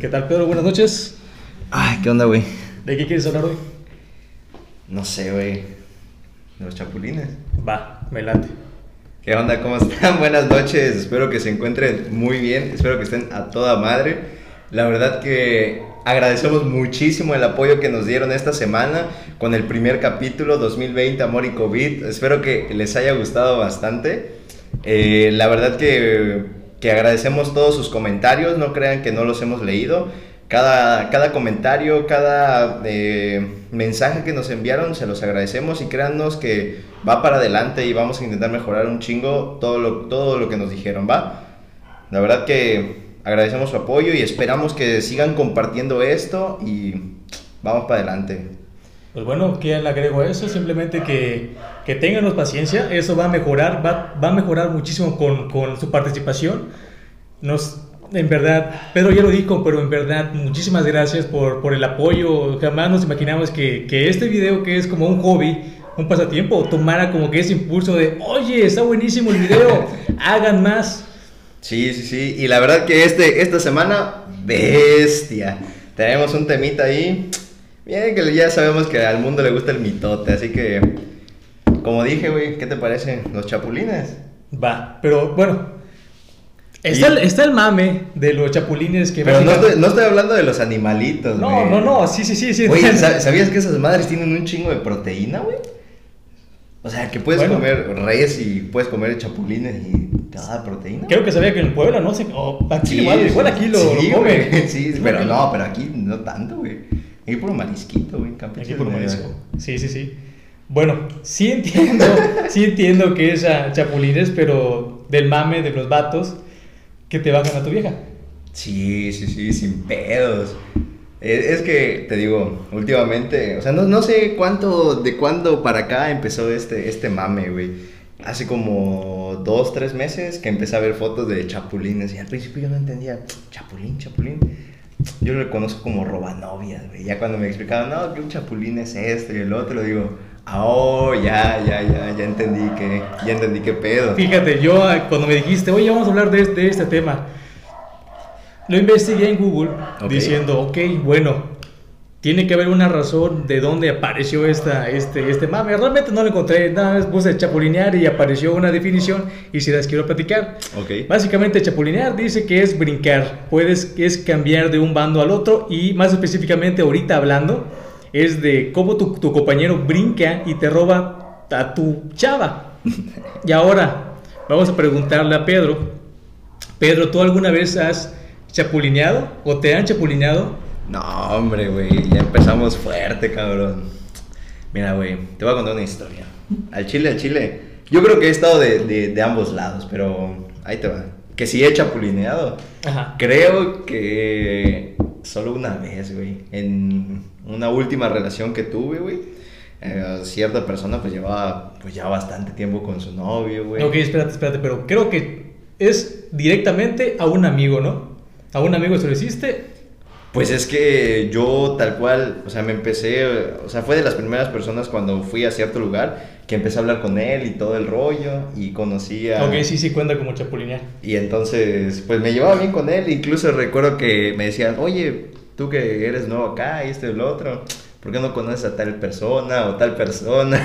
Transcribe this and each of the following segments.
¿Qué tal, Pedro? Buenas noches. Ay, ¿qué onda, güey? ¿De qué quieres hablar hoy? No sé, güey. De los chapulines. Va, me late. ¿Qué onda? ¿Cómo están? Buenas noches. Espero que se encuentren muy bien. Espero que estén a toda madre. La verdad que agradecemos muchísimo el apoyo que nos dieron esta semana con el primer capítulo 2020 Amor y COVID. Espero que les haya gustado bastante. Eh, la verdad que, que agradecemos todos sus comentarios. No crean que no los hemos leído. Cada, cada comentario, cada eh, mensaje que nos enviaron, se los agradecemos y créannos que va para adelante y vamos a intentar mejorar un chingo todo lo, todo lo que nos dijeron, ¿va? La verdad que agradecemos su apoyo y esperamos que sigan compartiendo esto y vamos para adelante. Pues bueno, ¿qué le agrego a eso? Simplemente que, que ténganos paciencia, eso va a mejorar, va, va a mejorar muchísimo con, con su participación. Nos, en verdad, Pedro ya lo dijo, pero en verdad, muchísimas gracias por, por el apoyo. Jamás nos imaginamos que, que este video, que es como un hobby, un pasatiempo, tomara como que ese impulso de, oye, está buenísimo el video, hagan más. Sí, sí, sí. Y la verdad que este, esta semana, bestia. Tenemos un temita ahí. Bien, que ya sabemos que al mundo le gusta el mitote, así que, como dije, güey, ¿qué te parece? Los chapulines. Va, pero bueno. Está, el, está el mame de los chapulines que... Pero no estoy, no estoy hablando de los animalitos, No, güey. no, no, sí, sí, sí, sí. ¿sab- ¿sabías que esas madres tienen un chingo de proteína, güey? O sea, que puedes Bueno. comer res y puedes comer chapulines y te da proteína. Creo que sabía que en Puebla, no sé, o aquí Sí, igual, igual aquí lo, sí, lo comen. güey, Sí, pero no, pero aquí no tanto, güey. Aquí puro marisquito, güey. Aquí muy- marisco. Sí, sí, sí. Bueno, sí entiendo, sí entiendo que es a chapulines, pero del mame de los vatos que te bajan a tu vieja. Sí, sí, sí, sin pedos. Es, es que, te digo, últimamente, o sea, no, no sé cuánto, de cuándo para acá empezó este, este mame, güey. Hace como dos, tres meses que empecé a ver fotos de chapulines y al principio yo no entendía, chapulín, chapulín. Yo lo conozco como robanovias, güey. Ya cuando me explicaban, no, que un chapulín es este y el otro, digo, ah, oh, ya, ya, ya, ya entendí que, ya entendí qué pedo. Fíjate, yo ah, cuando me dijiste, oye, vamos a hablar de este, de este tema, lo investigué en Google Ok. diciendo, ok, bueno, tiene que haber una razón de dónde apareció esta, este, este mame. Realmente no lo encontré, nada más puse chapulinear y apareció una definición y si las quiero platicar. Básicamente chapulinear dice que es brincar, puedes es cambiar de un bando al otro y más específicamente ahorita hablando es de cómo tu, tu compañero brinca y te roba a tu chava. Y ahora vamos a preguntarle a Pedro, Pedro, ¿tú alguna vez has chapulineado o te han chapulineado? No, hombre, güey, ya empezamos fuerte, cabrón. Mira, güey, te voy a contar una historia. Al chile, al chile. Yo creo que he estado de, de- de ambos lados, pero ahí te va. Que sí he chapulineado. Ajá. Creo que solo una vez, güey. En una última relación que tuve, güey. eh, cierta persona pues llevaba pues ya bastante tiempo con su novio, güey. Ok, espérate, espérate, pero creo que es directamente a un amigo, ¿no? A un amigo se lo hiciste Pues es que yo tal cual, o sea, me empecé, o sea, fue de las primeras personas cuando fui a cierto lugar que empecé a hablar con él y todo el rollo y conocí a... Ok, sí, sí cuenta como chapulinear. Y entonces, pues me llevaba bien con él, incluso recuerdo que me decían, oye, tú que eres nuevo acá y esto y lo otro, ¿por qué no conoces a tal persona o tal persona?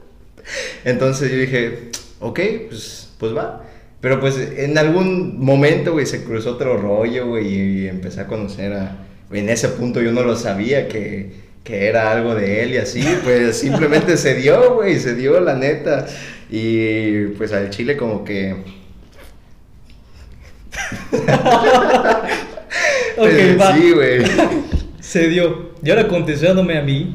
entonces yo dije, ok, pues, pues va. Pero pues en algún momento, güey, se cruzó otro rollo, güey, y empecé a conocer a... En ese punto yo no lo sabía que, que era algo de él y así, pues simplemente se dio, güey, se dio la neta. Y pues al chile como que... Ok, va. Sí, güey. Se dio. Y ahora contestándome a mí,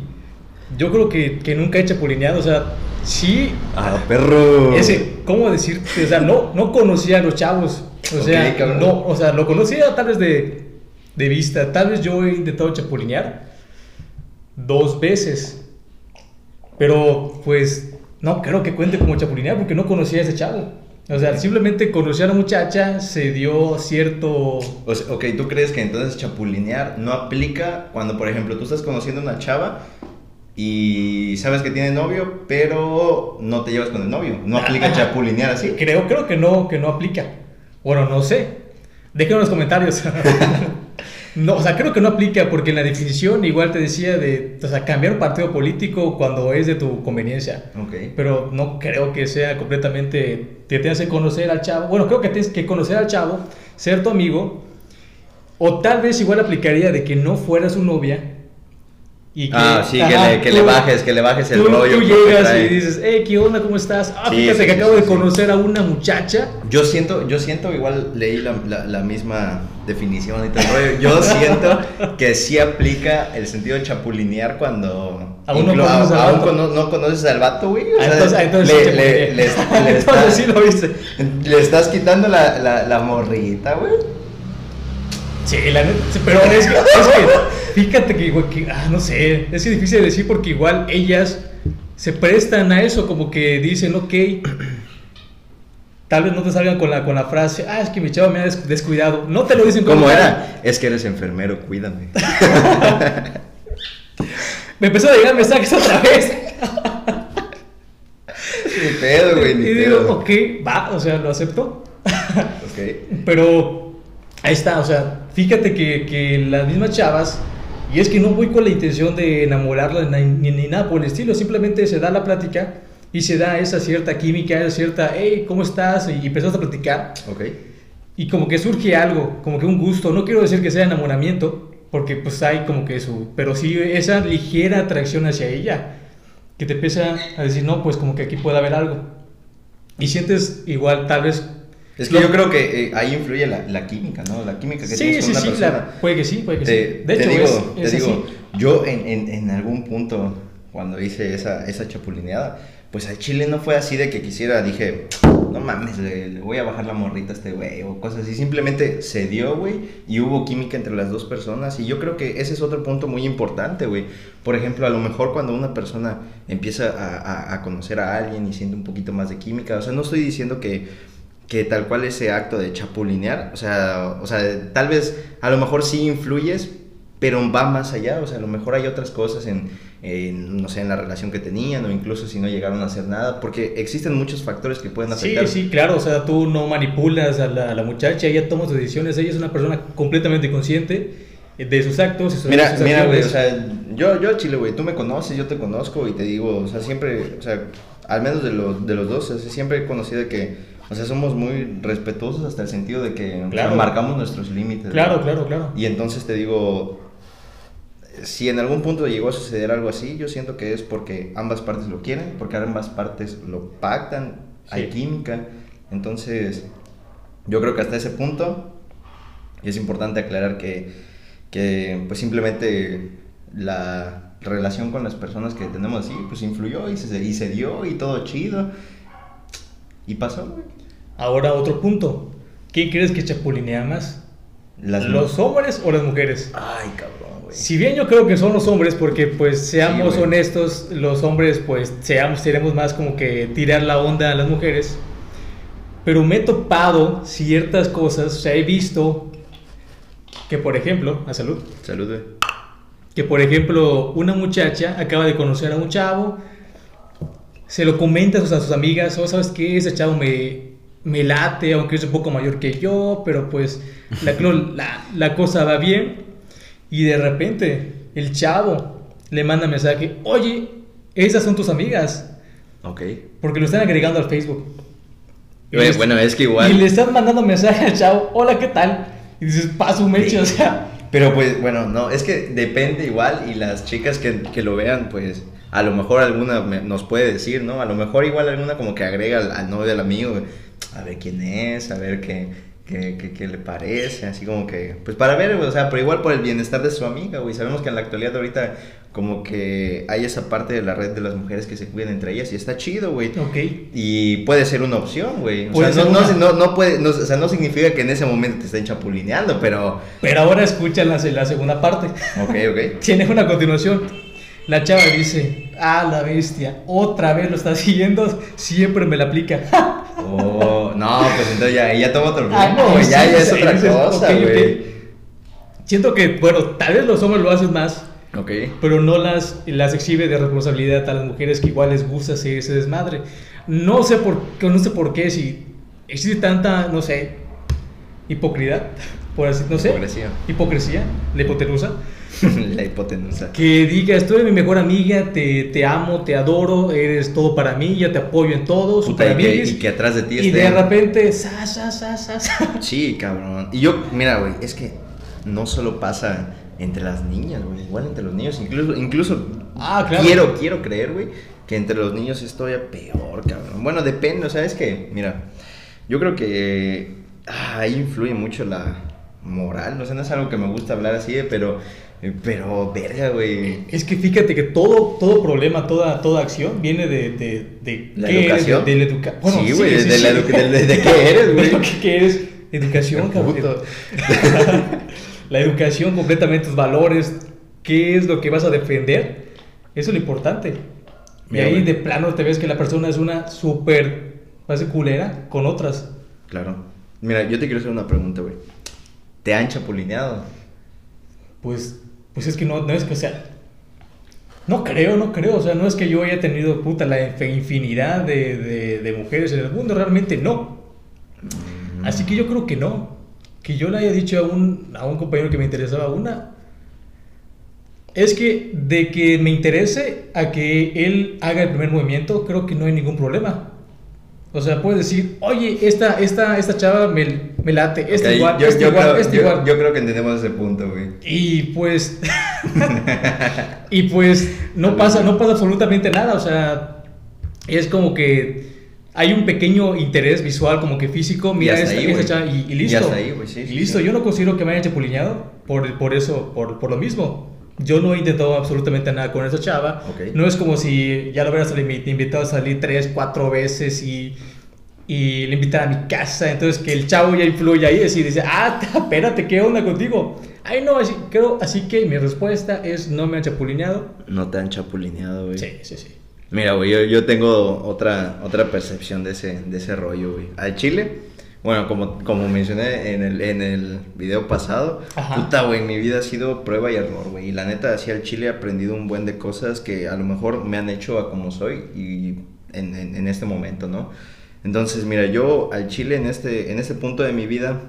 yo creo que, que nunca he chapulineado, o sea, sí, Ah, perro. ese, ¿cómo decirte? O sea, no, no conocía a los chavos, o sea, cabrón. no, o sea, lo conocía tal vez de, de vista, tal vez yo he intentado chapulinear dos veces, pero pues no creo que cuente como chapulinear porque no conocía a ese chavo. O sea, simplemente conocí a la muchacha, se dio cierto O sea, ok, ¿tú crees que entonces chapulinear no aplica cuando, por ejemplo, tú estás conociendo a una chava y sabes que tiene novio, pero no te llevas con el novio? No aplica chapulinear así. Creo, creo que no, que no aplica. Bueno, no sé. Déjenme en los comentarios. No, o sea, creo que no aplica porque en la definición igual te decía de, o sea, cambiar un partido político cuando es de tu conveniencia. Ok. Pero no creo que sea completamente, te tengas que conocer al chavo. Bueno, creo que tienes que conocer al chavo, ser tu amigo, o tal vez igual aplicaría de que no fueras su novia. Y que, ah, sí, que, ajá, le, que tú- le bajes, que le bajes el tú, rollo. Tú que llegas y dices, hey, ¿qué onda? ¿Cómo estás? Ah, Sí, fíjate sí, que sí, acabo de conocer a una muchacha. Yo siento, yo siento, igual leí la, la- la misma definición y todo el rollo. Yo siento que sí aplica el sentido de chapulinear cuando Aún no conoces al aún cono- no conoces al vato, güey. O Ah, sea, entonces, ah, entonces le, le- le- le entonces estás- sí lo viste. le estás quitando la, la, la morrita, güey. Sí, la neta, pero es que, es que, fíjate que, igual que, ah, no sé, es difícil de decir porque igual ellas se prestan a eso, como que dicen, ok, tal vez no te salgan con la, con la frase, ah, es que mi chavo me ha des- descuidado, no te lo dicen como ¿Cómo era? Es que eres enfermero, cuídame. Me empezó a llegar mensajes otra vez. Ni pedo, güey, ni y digo, ok, va, o sea, lo acepto. Ok. Pero ahí está, o sea, fíjate que, que las mismas chavas, y es que no voy con la intención de enamorarlas ni, ni- nada por el estilo, simplemente se da la plática y se da esa cierta química, esa cierta, hey, ¿cómo estás? Y empezamos a platicar Ok. y como que surge algo, como que un gusto, no quiero decir que sea enamoramiento, porque pues hay como que su, pero sí esa ligera atracción hacia ella, que te empieza a decir, no, pues como que aquí puede haber algo. Y sientes igual, tal vez... Es que yo creo que eh, ahí influye la, la química, ¿no? La química que Sí, tienes sí, con una sí, persona. la- puede que sí, puede que te, sí. De te hecho, digo, es, te es digo, yo en, en, en algún punto, cuando hice esa, esa chapulineada, pues al chile no fue así de que quisiera, dije, no mames, le, le voy a bajar la morrita a este güey, o cosas así. Simplemente se dio, güey, y hubo química entre las dos personas. Y yo creo que ese es otro punto muy importante, güey. Por ejemplo, a lo mejor cuando una persona empieza a, a- a conocer a alguien y siente un poquito más de química, o sea, no estoy diciendo que que tal cual ese acto de chapulinear, o sea, o sea, tal vez a lo mejor sí influyes, pero va más allá, o sea, a lo mejor hay otras cosas en, en, no sé, en la relación que tenían o incluso si no llegaron a hacer nada, porque existen muchos factores que pueden Sí, afectar. sí, claro, o sea, tú no manipulas a la, a la muchacha, ella toma sus decisiones, ella es una persona completamente consciente de sus actos sus, Mira, sus mira, güey, o sea, yo, yo Chile, güey, tú me conoces, yo te conozco y te digo, o sea, siempre, o sea, al menos de los, de los dos, o sea, siempre he conocido que, o sea, somos muy respetuosos hasta el sentido de que o sea, Claro. marcamos nuestros límites. Claro, ¿no? claro, claro. Y entonces te digo, si en algún punto llegó a suceder algo así, yo siento que es porque ambas partes lo quieren, porque ambas partes lo pactan, hay química. Entonces, yo creo que hasta ese punto es importante aclarar que, que pues simplemente la relación con las personas que tenemos así, pues influyó y se, y se dio y todo chido. Y pasó, güey. Ahora otro punto. ¿Quién crees que chapulinea más? Las ¿Los hombres o las mujeres? Ay, cabrón, güey. Si bien yo creo que son los hombres, porque pues seamos Sí, honestos, los hombres pues seamos, seremos más como que tirar la onda a las mujeres. Pero me he topado ciertas cosas, o sea, he visto que por ejemplo, a salud, Salud, güey. que por ejemplo una muchacha acaba de conocer a un chavo, se lo comenta a sus, a sus amigas, oh, ¿sabes qué? Ese chavo me, me late, aunque es un poco mayor que yo, pero pues la, la, la cosa va bien. Y de repente el chavo le manda mensaje, oye, esas son tus amigas, Ok. porque lo están agregando al Facebook. Bueno, es que igual. Y le están mandando mensaje al chavo, hola, ¿qué tal? Y dices, paso un meche, o sea... Pero pues, bueno, no, es que depende igual y las chicas que, que lo vean, pues a lo mejor alguna me- nos puede decir, ¿no? A lo mejor igual alguna como que agrega al, al novio del amigo, a ver quién es, a ver qué, qué, qué- qué le parece, así como que, pues para ver, o sea, pero igual por el bienestar de su amiga, güey. Sabemos que en la actualidad ahorita como que hay esa parte de la red de las mujeres que se cuidan entre ellas y está chido, güey. Ok. Y puede ser una opción, güey. O sea, no, no, una. no, no puede, no, o sea, no significa que en ese momento te estén chapulineando, pero... Pero ahora escuchan la, la segunda parte. Ok, ok. Tiene una continuación. La chava dice, ah, la bestia, otra vez lo está siguiendo, siempre me la aplica. Oh, no, pues entonces ya, ya toma otro Ah, rumbo, sí, Ya, es sí, otra cosa, güey. Siento que, bueno, tal vez los hombres lo hacen más, Ok. pero no las, las exhibe de responsabilidad a las mujeres que igual les gusta hacer ese desmadre. No sé por, qué- no sé por qué, si existe tanta, no sé, hipocridad, por así, no sé. Hipocresía. Hipocresía, la hipotenusa. la hipotenusa. Que digas, tú eres mi mejor amiga, te, te amo, te adoro, eres todo para mí, ya te apoyo en todo, Puta, y, que, y que atrás de ti Y esté- de repente, sa, sa, sa, sa. Sí, cabrón. Y yo, mira, güey, es que no solo pasa entre las niñas, güey, igual entre los niños, incluso, incluso Ah, claro. quiero, quiero creer, güey, que entre los niños es todavía peor, cabrón. Bueno, depende, o sea, es que, mira, yo creo que ah, ahí influye mucho la moral, o sea, no es algo que me gusta hablar así, pero, pero, verga, güey. Es que fíjate que todo, todo problema, toda, toda acción viene de, de, de ¿La qué eres, educación? de, de la educación. Sí, güey, de la edu- de- qué eres, güey. De qué eres, educación, cabrón. La educación, completamente tus valores, qué es lo que vas a defender, eso es lo importante. Y ahí güey. de plano te ves que la persona es una súper, parece culera con otras. Claro. Mira, yo te quiero hacer una pregunta, güey. ¿Te han chapulineado? Pues, pues es que no, no es que, o sea, no creo, no creo, o sea, no es que yo haya tenido, puta, la inf- infinidad de, de, de mujeres en el mundo, realmente no. Mm. Así que yo creo que no. Que yo le haya dicho a un, a un compañero que me interesaba una. Es que de que me interese a que él haga el primer movimiento, creo que no hay ningún problema. O sea, puedes decir, oye, esta, esta, esta chava me, me late, esta Ok, igual, yo, esta yo igual, creo, esta yo- igual. yo creo que entendemos ese punto, güey. Y pues. y pues no pasa, no pasa absolutamente nada. O sea, es como que hay un pequeño interés visual, como que físico. Mira, Y esta, ahí, esta chava, y, y Y listo. hasta ahí, sí, y sí, listo. sí. Yo no considero que me hayan chapulineado por, por eso, por, por lo mismo. Yo no he intentado absolutamente nada con esa chava. No es como si ya lo hubieras invi- invitado a salir tres, cuatro veces y, y le invitara a mi casa. Entonces que el chavo ya influye ahí y dice, ah, espérate, ¿qué onda contigo? Ay, no, así, creo, así que mi respuesta es no me han chapulineado. No te han chapulineado, güey. Sí, sí, sí. Mira, güey, yo, yo tengo otra, otra percepción de ese, de ese rollo, güey. Al chile, bueno, como, como mencioné en el, en el video pasado, Ajá. puta, güey, mi vida ha sido prueba y error, güey. Y la neta, así al chile he aprendido un buen de cosas que a lo mejor me han hecho a como soy y en, en, en este momento, ¿no? Entonces, mira, yo al chile en este, en este punto de mi vida,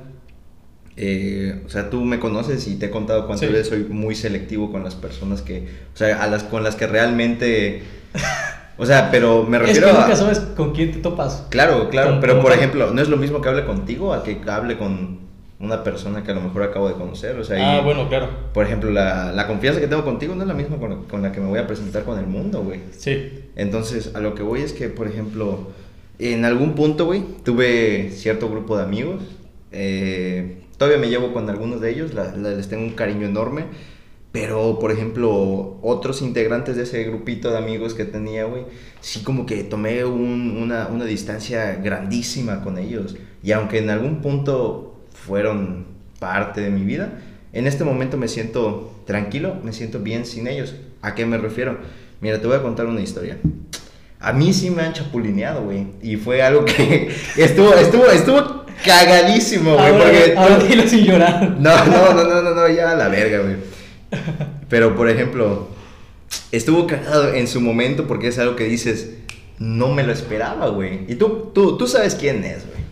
eh, o sea, tú me conoces y te he contado cuántas Sí. veces soy muy selectivo con las personas que, o sea, a las con las que realmente, o sea, pero me Es que refiero nunca a, sabes con quién te topas. claro, claro, Con- pero por tal. ejemplo, no es lo mismo que hable contigo a que hable con una persona que a lo mejor acabo de conocer, o sea, ah, y, bueno, claro. por ejemplo, la, la confianza que tengo contigo no es la misma con, con la que me voy a presentar con el mundo, güey. Sí. Entonces, a lo que voy es que, por ejemplo, en algún punto, güey, tuve cierto grupo de amigos. eh, todavía me llevo con algunos de ellos, la- la- les tengo un cariño enorme. Pero, por ejemplo, otros integrantes de ese grupito de amigos que tenía, güey, sí como que tomé un- una, una distancia grandísima con ellos. Y aunque en algún punto fueron parte de mi vida, en este momento me siento tranquilo, me siento bien sin ellos. ¿A qué me refiero? Mira, te voy a contar una historia. A mí sí me han chapulineado, güey. Y fue algo que estuvo, estuvo, estuvo cagadísimo, güey. Ahora, Porque ahora dilo sin llorar. no, no, no, no, no, no, ya a la verga, güey. Pero, por ejemplo, estuvo cagado en su momento porque es algo que dices, no me lo esperaba, güey. Y tú, tú, tú sabes quién es, güey.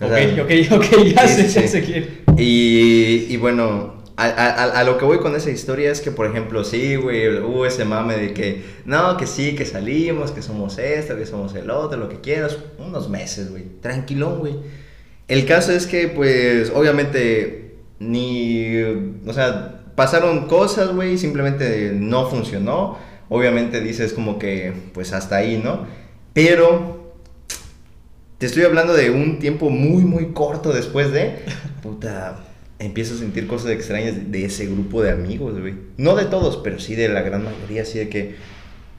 O sea, ok, ok, ok, ya sé, ya sí. sé quién. Y, y bueno, a, a- a lo que voy con esa historia es que, por ejemplo, sí, güey, hubo ese mame de que, no, que sí, que salimos, que somos esto, que somos el otro, lo que quieras, unos meses, güey, tranquilón, güey. El caso es que, pues, obviamente, ni, o sea, pasaron cosas, güey, simplemente no funcionó. Obviamente dices como que, pues, hasta ahí, ¿no? Pero te estoy hablando de un tiempo muy, muy corto después de. Puta, empiezo a sentir cosas extrañas de, ese grupo de amigos, güey. No de todos, pero sí de la gran mayoría, así de que.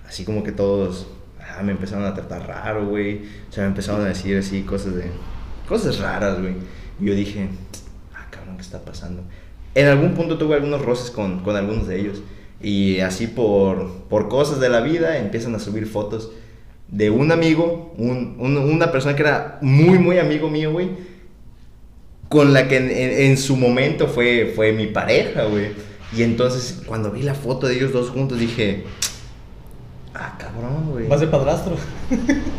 Así como que todos. ah, me empezaron a tratar raro, güey. O sea, me empezaron a decir así cosas de. Cosas raras, güey. Y yo dije, ah, cabrón, ¿qué está pasando? En algún punto tuve algunos roces con, con algunos de ellos. Y así por, por cosas de la vida empiezan a subir fotos de un amigo, un- un- una persona que era muy, muy amigo mío, güey, con la que en, en- en su momento fue, fue mi pareja, güey. Y entonces, cuando vi la foto de ellos dos juntos, dije, ah, cabrón, güey. Vas de padrastro.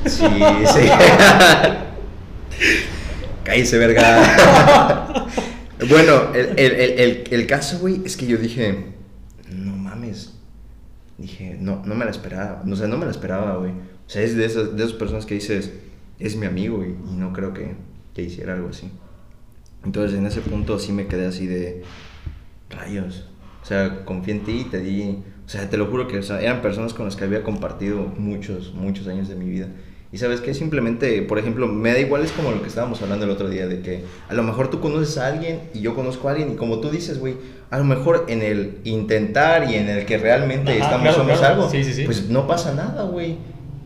Sí, sí. Cállese, verga. Bueno, el, el, el, el, caso, güey, es que yo dije, no mames. Dije, no, no me la esperaba. O sea, no me la esperaba, güey. O sea, es de esas, de esas personas que dices, es mi amigo, y no creo que, que hiciera algo así. Entonces, en ese punto sí me quedé así de rayos. O sea, confié en ti y te di. O sea, te lo juro que eran personas con las que había compartido muchos, muchos años de mi vida. Y sabes que simplemente, por ejemplo, me da igual, es como lo que estábamos hablando el otro día, de que a lo mejor tú conoces a alguien y yo conozco a alguien, y como tú dices, güey, a lo mejor en el intentar y en el que realmente estamos somos algo, pues no pasa nada, güey.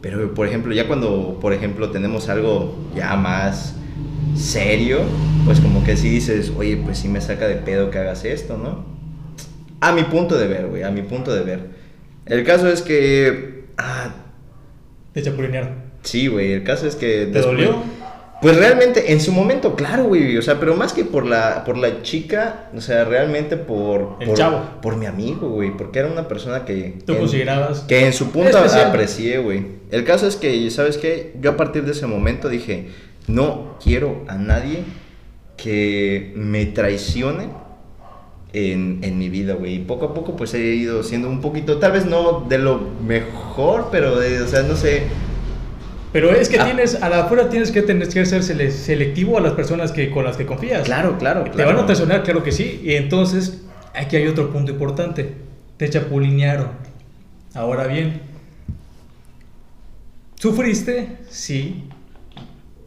Pero, por ejemplo, ya cuando, por ejemplo, tenemos algo ya más serio, pues como que sí dices, oye, pues sí me saca de pedo que hagas esto, ¿no? A mi punto de ver, güey, a mi punto de ver. El caso es que... Ah, Te chapulinearon. Sí, güey, el caso es que... ¿Te dolió? Pues realmente, en su momento, claro, güey, o sea, pero más que por la, por la chica, o sea, realmente por... El por, chavo. Por mi amigo, güey, porque era una persona que... ¿Tú en- considerabas? Que en su punto Especial. aprecié, güey. El caso es que, ¿sabes qué? Yo a partir de ese momento dije, no quiero a nadie que me traicione en, en mi vida, güey. Y poco a poco, pues he ido siendo un poquito, tal vez no de lo mejor, pero de, o sea, no sé. Pero es que Ah. tienes, a la afuera tienes que tener que ser sele- selectivo a las personas que, con las que confías. Claro, claro, Te claro. van a traicionar, claro que sí. Y entonces, aquí hay otro punto importante. Te chapulinearon. Ahora bien, ¿sufriste? Sí.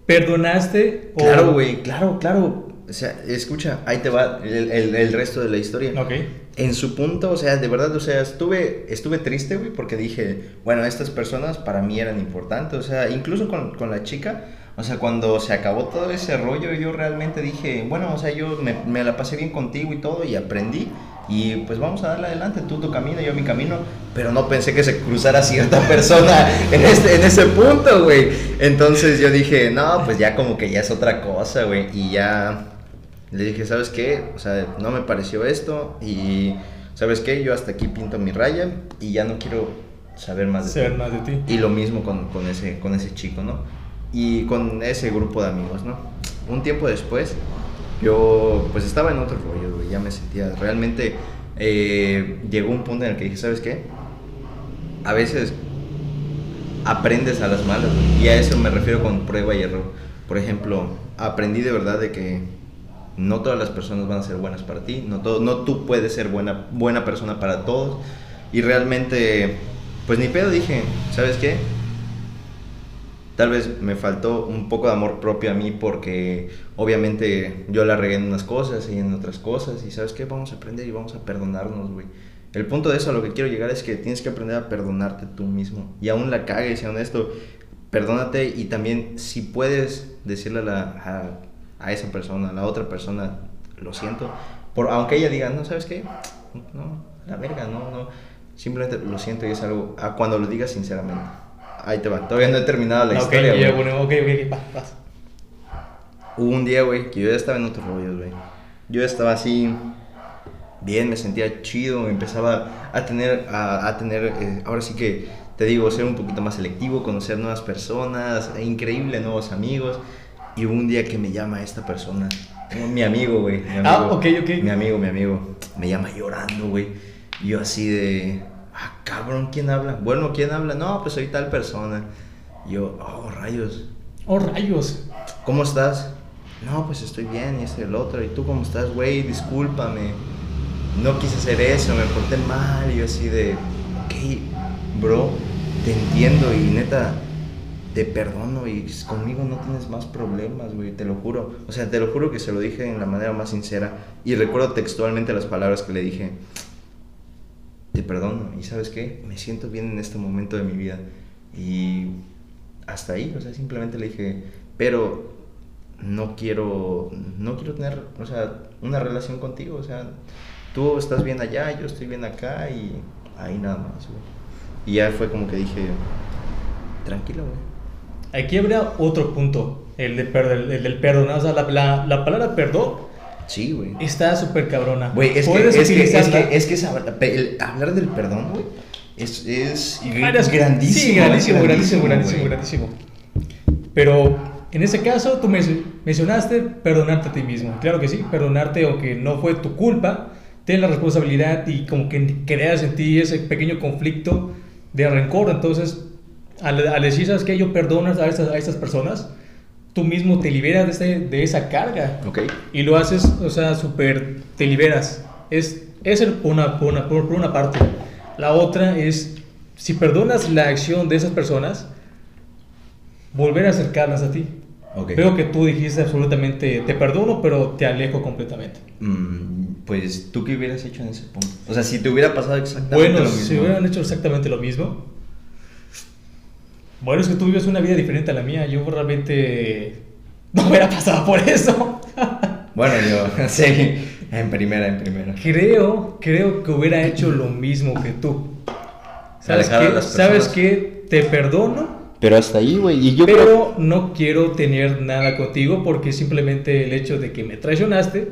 ¿Perdonaste? o- Claro, güey, claro, claro. O sea, escucha, ahí te va el, el- el resto de la historia. Ok. En su punto, o sea, de verdad, o sea, estuve, estuve triste, güey, porque dije, bueno, estas personas para mí eran importantes, o sea, incluso con, con la chica, o sea, cuando se acabó todo ese rollo, yo realmente dije, bueno, o sea, yo me, me la pasé bien contigo y todo, y aprendí, y pues vamos a darle adelante, tú tu camino, yo mi camino, pero no pensé que se cruzara cierta persona en, este, en ese punto, güey. Entonces yo dije, no, pues ya como que ya es otra cosa, güey, y ya le dije, ¿sabes qué? O sea, no me pareció esto y, ¿sabes qué? Yo hasta aquí pinto mi raya y ya no quiero saber más de ti. más de ti. Y lo mismo con, con ese, con ese chico, ¿no? Y con ese grupo de amigos, ¿no? Un tiempo después, yo pues estaba en otro rollo, güey, ya me sentía realmente... eh, llegó un punto en el que dije, ¿sabes qué? A veces aprendes a las malas, güey, y a eso me refiero con prueba y error. Por ejemplo, aprendí de verdad de que no todas las personas van a ser buenas para ti, no, todo, no tú puedes ser buena, buena persona para todos. Y realmente, pues ni pedo dije, ¿sabes qué? Tal vez me faltó un poco de amor propio a mí porque obviamente yo la regué en unas cosas y en otras cosas y sabes qué, vamos a aprender y vamos a perdonarnos, güey. El punto de eso a lo que quiero llegar es que tienes que aprender a perdonarte tú mismo y aún la cagues, sea honesto, perdónate y también si puedes decirle a, la, a, a esa persona, a la otra persona, lo siento, por, aunque ella diga, no, ¿sabes qué? No, la verga, no, no, simplemente lo siento y es algo, a cuando lo digas sinceramente. Ahí te va, todavía no he terminado la ok, historia, güey. bueno, ok, ok, ok, va, vas. Hubo un día, güey, que yo ya estaba en otros rollos, güey. Yo estaba así, bien, me sentía chido, empezaba a tener, a, a tener, eh, ahora sí que te digo, ser un poquito más selectivo, conocer nuevas personas, e increíble, nuevos amigos. Y hubo un día que me llama esta persona, mi amigo, güey. mi Ah, ok, ok. Mi amigo, mi amigo, me llama llorando, güey. Y yo así de, ah, cabrón, ¿quién habla? Bueno, ¿quién habla? No, pues soy tal persona. Y yo, oh, rayos, Oh, rayos. ¿Cómo estás? No, pues estoy bien y este el otro. ¿Y tú cómo estás, güey? Discúlpame. No quise hacer eso, me porté mal. Y yo así de, ok, bro, te entiendo y neta, te perdono y conmigo no tienes más problemas, güey, te lo juro. O sea, te lo juro que se lo dije en la manera más sincera. Y recuerdo textualmente las palabras que le dije. Te perdono. Y sabes qué? Me siento bien en este momento de mi vida. Y hasta ahí, o sea, simplemente le dije, pero no quiero, no quiero tener, o sea, una relación contigo, o sea, tú estás bien allá, yo estoy bien acá y ahí nada más, güey. Y ya fue como que dije, tranquilo, güey. Aquí habría otro punto, el, de el, el del perdón. O sea, la, la, la palabra perdón Sí, güey. está súper cabrona. Güey, es que, es, que, es, que, es que esa- el hablar del perdón, güey, es, es Varias- grandísimo. Sí, grandísimo, es grandísimo, grandísimo, güey. grandísimo. Pero en ese caso, tú mencionaste perdonarte a ti mismo. Claro que sí, perdonarte aunque no fue tu culpa, ten la responsabilidad y como que creas en ti ese pequeño conflicto de rencor. Entonces, al, decir, ¿sabes qué? Yo perdono a estas, a estas personas, tú mismo te liberas de, de esa carga. Y lo haces, o sea, súper, te liberas. Es, es por, una, por, una, por una parte. La otra es, si perdonas la acción de esas personas, volver a acercarlas a ti. Okay. Veo que tú dijiste absolutamente, te perdono, pero te alejo completamente. Mm, pues, ¿tú qué hubieras hecho en ese punto? O sea, si te hubiera pasado exactamente bueno, lo mismo. si hubieran hecho exactamente lo mismo. Bueno, es que tú vives una vida diferente a la mía. Yo realmente no hubiera pasado por eso. Bueno, yo, sí, en primera, en primera. Creo, creo que hubiera hecho lo mismo que tú. ¿Sabes qué? ¿Sabes qué? Te perdono, Pero hasta ahí, güey. Pero creo- no quiero tener nada contigo porque simplemente el hecho de que me traicionaste,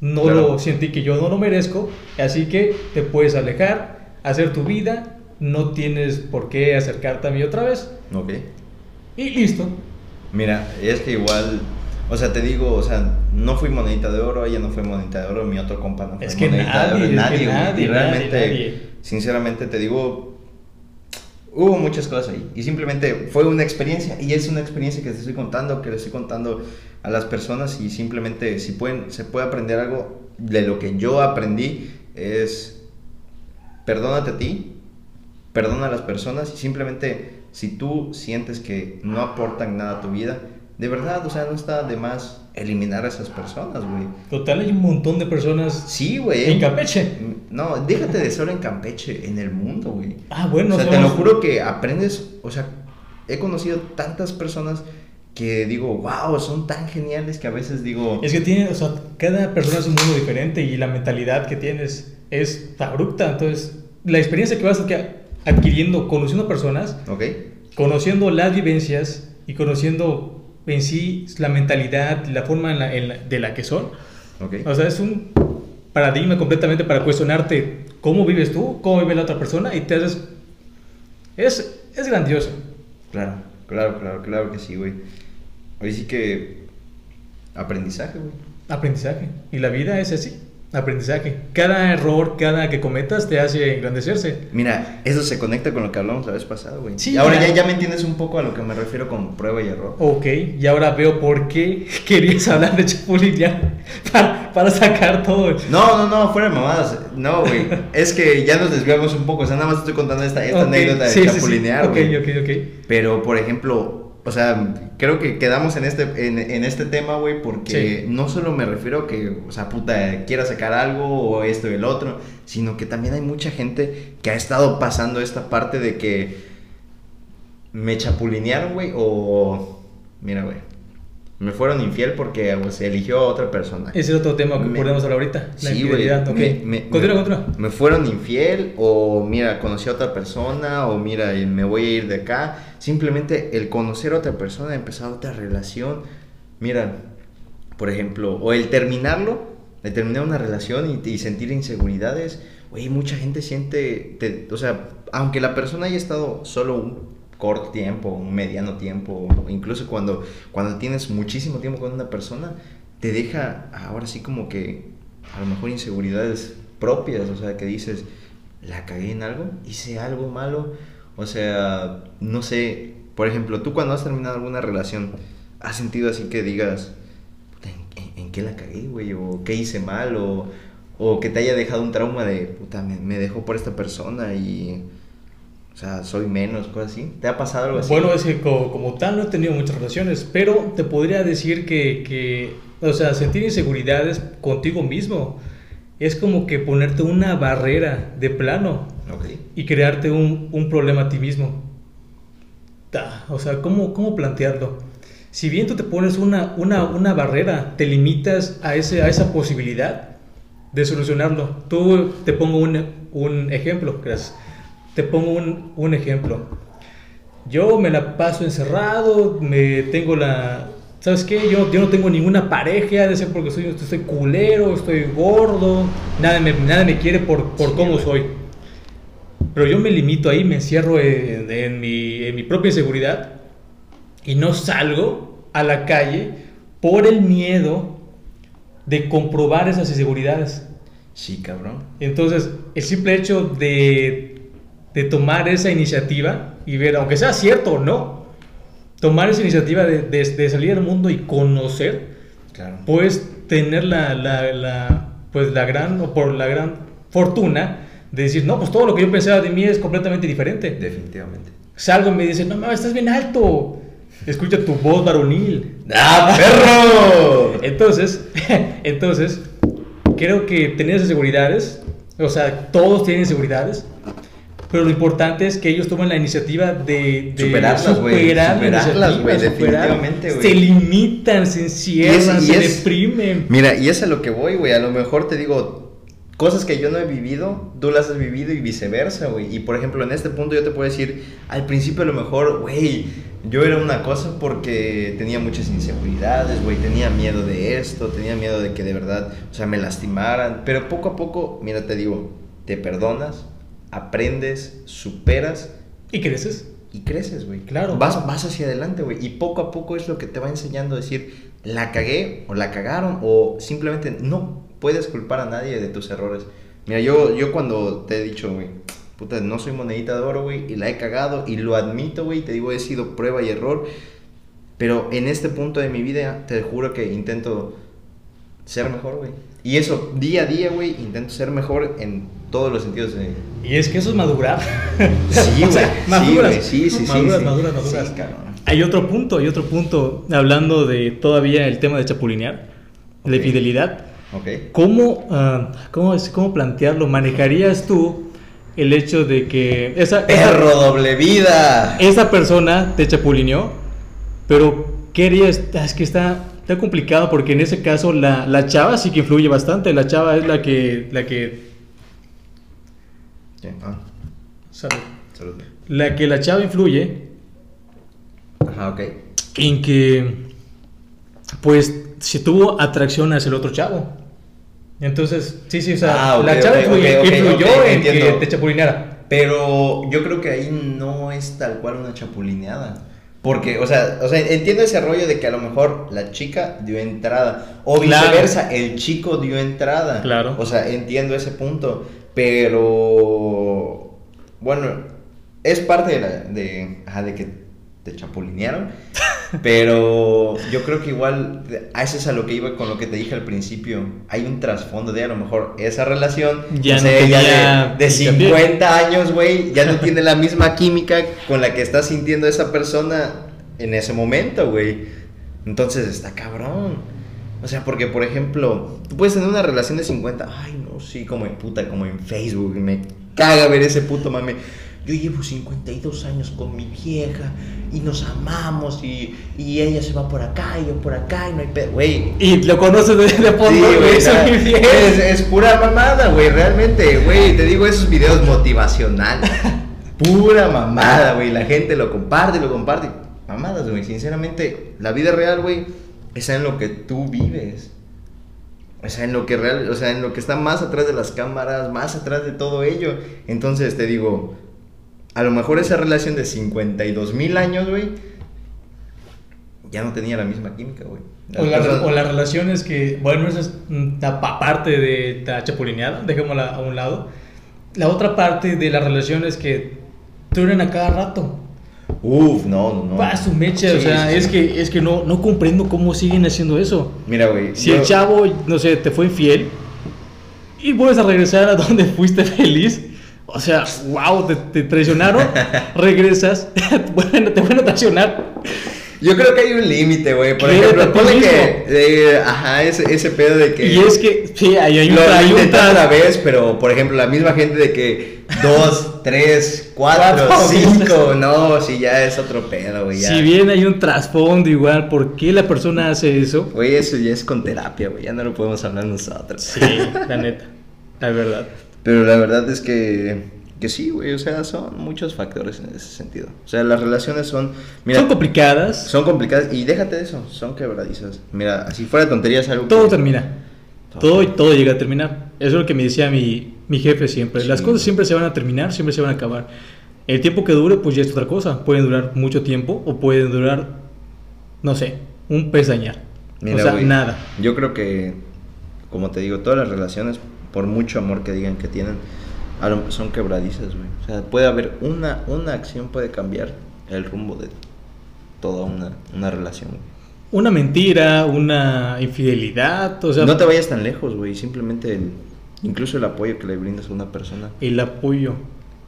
no Claro. lo sentí que yo no lo merezco, así que te puedes alejar, hacer tu vida, no tienes por qué acercarte a mí otra vez Ok. y listo. Mira, es que igual, o sea, te digo, o sea, no fui monedita de oro, ella no fue monedita de oro, mi otro compa no fue Es que monedita nadie, de oro, es que nadie, y realmente, nadie. sinceramente te digo, hubo muchas cosas ahí y simplemente fue una experiencia y es una experiencia que te estoy contando, que le estoy contando a las personas y simplemente si pueden, se puede aprender algo de lo que yo aprendí es perdónate a ti, perdona a las personas y simplemente si tú sientes que no aportan nada a tu vida, de verdad, o sea, no está de más eliminar a esas personas, güey. Total, hay un montón de personas Sí, güey. en Campeche. No, déjate de solo en Campeche, en el mundo, güey. Ah, bueno, o sea, te lo juro que aprendes, o sea, he conocido tantas personas que digo, wow, son tan geniales que a veces digo, Es que tiene, o sea, cada persona es un mundo diferente y la mentalidad que tienes es abrupta. Entonces, la experiencia que vas adqui- adquiriendo conociendo personas, ok, conociendo las vivencias y conociendo en sí la mentalidad, la forma en la- en la- de la que son, ok. o sea, es un paradigma completamente para cuestionarte cómo vives tú, cómo vive la otra persona y te haces... Es, es grandioso. Claro, claro, claro, claro que sí, güey. Hoy sí que aprendizaje, güey. Aprendizaje. Y la vida es así. Aprendizaje. Cada error, cada que cometas te hace engrandecerse. Mira, eso se conecta con lo que hablamos la vez pasada, güey. Sí, ahora ya. ya, me entiendes un poco a lo que me refiero con prueba y error. Ok, y ahora veo por qué querías hablar de Chapulín ya. Para, para sacar todo. No, no, no, fuera de mamadas. No, güey. es que ya nos desviamos un poco. O sea, nada más estoy contando esta, esta anécdota de sí, sí, sí. chapulinear, Ok, güey. ok, ok. Pero, por ejemplo, o sea, creo que quedamos en este, en, en este tema, güey, porque Sí. no solo me refiero a que, o sea, puta, quiera sacar algo o esto y el otro, sino que también hay mucha gente que ha estado pasando esta parte de que me chapulinearon, güey, o, mira, güey, me fueron infiel porque pues, se eligió a otra persona. Ese es otro tema que Me- podemos hablar ahorita. La Sí, infidelidad. Ok. Me, me- continúa, continúa. me fueron infiel o mira, conocí a otra persona o mira, me voy a ir de acá. Simplemente el conocer a otra persona, empezar otra relación. Mira, por ejemplo, o el terminarlo, el terminar una relación y, y sentir inseguridades. Güey, mucha gente siente, te- o sea, aunque la persona haya estado solo un corto tiempo, un mediano tiempo, incluso cuando, cuando tienes muchísimo tiempo con una persona, te deja ahora sí como que a lo mejor inseguridades propias, o sea, que dices, la cagué en algo, hice algo malo, o sea, no sé, por ejemplo, tú cuando has terminado alguna relación, ¿has sentido así que digas, "Puta, ¿en, en- en qué la cagué, güey? ¿O qué hice mal? O, o que te haya dejado un trauma de, puta, me, me dejó por esta persona y, o sea, soy menos, cosas así. ¿Te ha pasado algo así? Bueno, es que co- como, tal no he tenido muchas relaciones, pero te podría decir que, que, o sea, sentir inseguridades contigo mismo es como que ponerte una barrera de plano y crearte un, un problema a ti mismo. Ta, O sea, ¿cómo, ¿cómo plantearlo? Si bien tú te pones una, una, una barrera, te limitas a, ese, a esa posibilidad de solucionarlo. Tú te pongo un, un ejemplo, gracias. Te pongo un, un ejemplo. Yo me la paso encerrado, me tengo la... ¿Sabes qué? Yo, yo no tengo ninguna pareja, de ser porque soy, estoy culero, estoy gordo, nada me, nada me quiere por, por Sí, cómo güey. soy. Pero yo me limito ahí, me encierro en, en mi, en mi propia inseguridad y no salgo a la calle por el miedo de comprobar esas inseguridades. Sí, cabrón. Entonces, el simple hecho de, de tomar esa iniciativa y ver, aunque sea cierto o no, tomar esa iniciativa de, de- de salir al mundo y conocer, Claro. puedes tener la, la, la, pues la gran, o por la gran fortuna de decir, no, pues todo lo que yo pensaba de mí es completamente diferente. Definitivamente. Salgo y me dicen, no, mames, estás bien alto. Escucha tu voz varonil. ¡Ah, perro! Entonces, entonces, creo que tener esas seguridades, o sea, todos tienen seguridades, pero lo importante es que ellos tomen la iniciativa de, de Superarlas, güey, superar la superarlas, güey, definitivamente, güey. Se limitan, se encierran, Y es- y se es- deprimen. Mira, y es a lo que voy, güey. A lo mejor te digo, cosas que yo no he vivido, tú las has vivido y viceversa, güey. Y por ejemplo, en este punto yo te puedo decir, al principio a lo mejor, güey, yo era una cosa porque tenía muchas inseguridades, güey. Tenía miedo de esto, tenía miedo de que de verdad, o sea, me lastimaran. Pero poco a poco, mira, te digo, te perdonas, aprendes, superas ¿Y creces? y creces, güey. Claro. Vas, vas hacia adelante, güey. Y poco a poco es lo que te va enseñando a decir, la cagué o la cagaron o simplemente no puedes culpar a nadie de tus errores. Mira, yo, yo cuando te he dicho, güey, puta, no soy monedita de oro, güey, y la he cagado y lo admito, güey, te digo, he sido prueba y error. Pero en este punto de mi vida, te juro que intento ser mejor, güey. Y eso, día a día, güey, intento ser mejor en todos los sentidos de... Y es que eso es madurar. Sí, O sea, güey. Sí, maduras. Sí, sí, sí, maduras, sí. maduras, maduras. Hay otro punto, hay otro punto, hablando de todavía el tema de chapulinear, de Ok. fidelidad. Ok. ¿Cómo, ah, cómo, es- ¿Cómo plantearlo? ¿Manejarías tú el hecho de que esa, Perro doble vida. esa persona te chapulineó, pero ¿qué harías? Ah, Es que está, está complicado porque en ese caso la, la chava sí que influye bastante. La chava es la que, la que, ah, salud. salud. la que la chava influye Ajá, ok. en que, pues, si tuvo atracción hacia el otro chavo. Entonces, sí, sí, o sea, Ah, la chava influye- influyó en que te chapulineara. Pero yo creo que ahí no es tal cual una chapulineada. Porque, o sea, o sea, entiendo ese rollo de que a lo mejor la chica dio entrada. O Claro. viceversa, el chico dio entrada. Claro. O sea, entiendo ese punto. Pero. Bueno, es parte de la. de, ajá, de que te chapulinearon. Pero yo creo que igual, a eso es a lo que iba con lo que te dije al principio. Hay un trasfondo de a lo mejor esa relación, Ya no no sé, ya de, de hincapié. 50 años, güey, ya no tiene la misma química con la que está sintiendo esa persona en ese momento, güey. Entonces está cabrón. O sea, porque por ejemplo, tú puedes tener una relación de 50, ay, no, sí, como en puta, como en Facebook, me caga ver ese puto mame. Yo llevo 52 años con mi vieja y nos amamos y, y ella se va por acá y yo por acá y no hay pedo, güey. Y lo conoces de, de Sí, fondo, güey, es, es pura mamada, güey, realmente, güey, te digo esos videos motivacionales, pura mamada, güey, la gente lo comparte, lo comparte, mamadas, güey, sinceramente, la vida real, güey, es en lo que tú vives, o sea, en lo que real, o sea, en lo que está más atrás de las cámaras, más atrás de todo ello, entonces te digo, a lo mejor esa relación de 52 mil años, güey, ya no tenía la misma química, güey. O, la- personas- o las relaciones que, bueno, esa es parte de la chapulineada, dejémosla a un lado. La otra parte de las relaciones que duran a cada rato. Uf, no, no, no. Pa, su mecha, o Sí, sea, sí, es sí. que, es que no, no comprendo cómo siguen haciendo eso. Mira, güey. Si yo- el chavo, no sé, te fue infiel y vuelves a regresar a donde fuiste feliz, o sea, wow, te, te traicionaron, regresas, bueno, te van a traicionar. Yo creo que hay un límite, güey. Por ejemplo, ponle que. eh, ajá, ese, ese pedo de que. Y es que, sí, ahí hay un, lo tra- una vez, pero por ejemplo, la misma gente de que dos, tres, cuatro, cinco, no, sí, ya es otro pedo, güey. Si bien hay un trasfondo igual, ¿por qué la persona hace eso? Güey, eso ya es con terapia, güey. Ya no lo podemos hablar nosotros. Sí, la neta, la verdad. Pero la verdad es que. Que sí, güey. O sea, son muchos factores en ese sentido. O sea, las relaciones son. Mira, Son complicadas, Son complicadas y déjate de eso, son quebradizas. Mira, si fuera tontería es algo todo que- termina. Todo, todo llega a terminar. Eso es lo que me decía mi, mi jefe siempre. Las cosas siempre se van a terminar, siempre se van a acabar. El tiempo que dure, pues ya es otra cosa. Pueden durar mucho tiempo o pueden durar, no sé, un pestañear. O sea, nada. Yo creo que, como te digo, todas las relaciones, por mucho amor que digan que tienen, son quebradizas, güey. O sea, puede haber una, una acción puede cambiar el rumbo de toda una, una relación, güey. Una mentira, una infidelidad, o sea, no te vayas tan lejos, güey. Simplemente el, incluso el apoyo que le brindas a una persona el apoyo.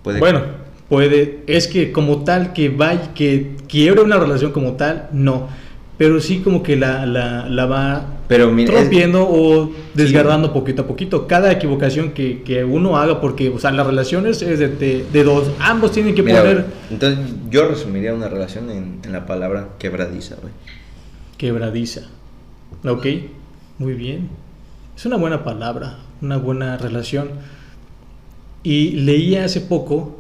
puede... Bueno, puede, es que como tal, que vaya, que quiebre una relación como tal, no. Pero sí como que la, la, la va Pero mira, es- rompiendo o desgarrando poquito a poquito. Cada equivocación que, que uno haga, porque, o sea, las relaciones es de, de- de dos. Ambos tienen que Mira, poner entonces yo resumiría una relación en, en la palabra quebradiza, güey. quebradiza. Ok, muy bien. Es una buena palabra, una buena relación. Y leí hace poco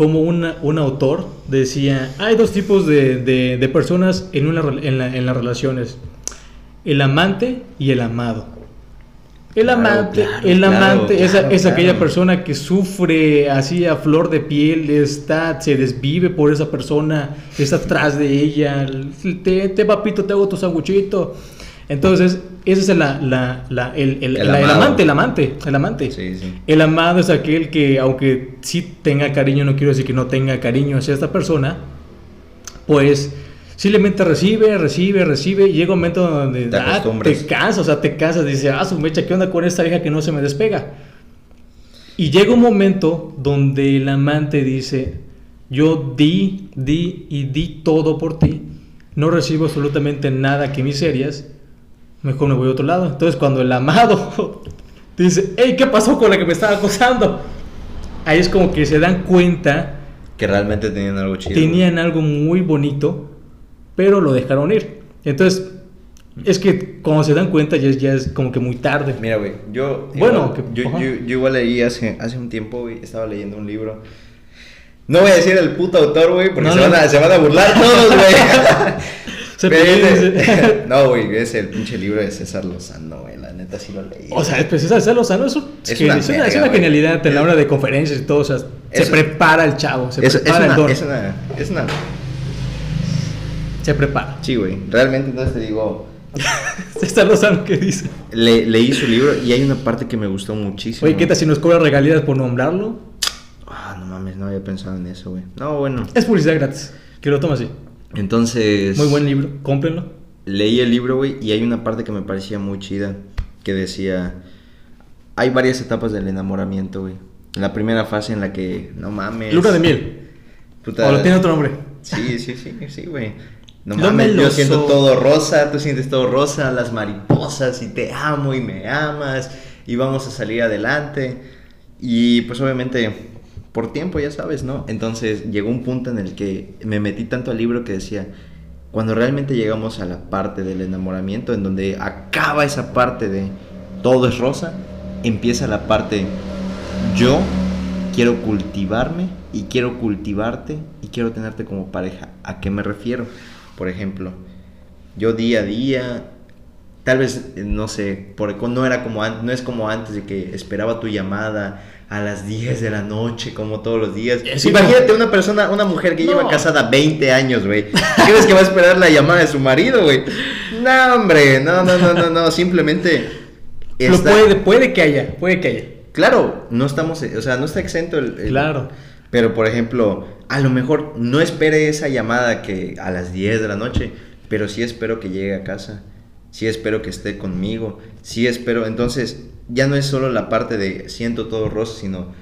como una- un autor decía, hay dos tipos de, de- de personas en, una, en, la- en las relaciones, el amante y el amado. El Claro, amante, claro, el amante es, aquella persona que sufre así a flor de piel, está, se desvive por esa persona, está atrás de ella, te, te papito, te hago tu sanguchito. Entonces, ese es la, la- la- el, el- El el amante, el amante, el amante. Sí, sí. El amado es aquel que, aunque sí tenga cariño, no quiero decir que no tenga cariño hacia esta persona, pues simplemente recibe, recibe, recibe, y llega un momento donde Te ah, te cansas, o sea, te cansas, dices, ah, su mecha, ¿qué onda con esta vieja que no se me despega? Y llega un momento donde el amante dice, yo di, di y di todo por ti, no recibo absolutamente nada que miserias, mejor me voy a otro lado. Entonces cuando el amado dice, hey, ¿qué pasó con la que me estaba acosando? Ahí es como que se dan cuenta, Que realmente tenían algo chido. tenían algo muy bonito, pero lo dejaron ir. Entonces, es que cuando se dan cuenta ya es, ya es como que muy tarde. Mira, güey, yo. Bueno, igual- que- yo, yo, yo igual leí hace, hace un tiempo, güey, estaba leyendo un libro. No voy a decir el puto autor, güey, porque No, se, no. van a, se van a burlar todos, güey. Ese- no, güey, es el pinche libro de César Lozano, güey, la neta sí lo leí. O sea, pues César Lozano es, un- Es que una es una, es genialidad en la hora de conferencias y todo. O sea, se prepara el chavo, se prepara el don. es una. Es una. Se prepara. Sí, güey. Realmente, entonces te digo. César Lozano, ¿qué dice? le- leí su libro y hay una parte que me gustó muchísimo. Oye, ¿qué tal si nos cobra regalías por nombrarlo? Ah, no mames, no había pensado en eso, güey. No, bueno. Es publicidad gratis. Que lo toma así. Entonces. Muy buen libro, cómprenlo. Leí el libro, güey, y hay una parte que me parecía muy chida, que decía, hay varias etapas del enamoramiento, güey. La primera fase en la que, no mames. Luna de miel. puta- O lo tiene otro nombre. Sí, sí, sí, sí, güey. No Lo mames, yo siento todo rosa, tú sientes todo rosa, las mariposas, y te amo y me amas, y vamos a salir adelante. Y pues obviamente, por tiempo, ya sabes, ¿no? Entonces llegó un punto en el que me metí tanto al libro que decía, cuando realmente llegamos a la parte del enamoramiento, en donde acaba esa parte de todo es rosa, empieza la parte yo quiero cultivarme y quiero cultivarte y quiero tenerte como pareja. ¿A qué me refiero? Por ejemplo, yo día a día, tal vez, eh, no sé, por, no, era como no es como antes de que esperaba tu llamada a las 10 de la noche, como todos los días. Es que Imagínate una persona, una mujer que No. lleva casada 20 años, güey. ¿Crees que va a esperar la llamada de su marido, güey? No, hombre, no, no, no, no, no, simplemente... Lo puede, puede que haya, puede que haya. Claro, no estamos, o sea, no está exento el, el- Claro. Pero, por ejemplo, a lo mejor no espere esa llamada que a las 10 de la noche, pero sí espero que llegue a casa, sí espero que esté conmigo, sí espero, entonces ya no es solo la parte de siento todo rosa, sino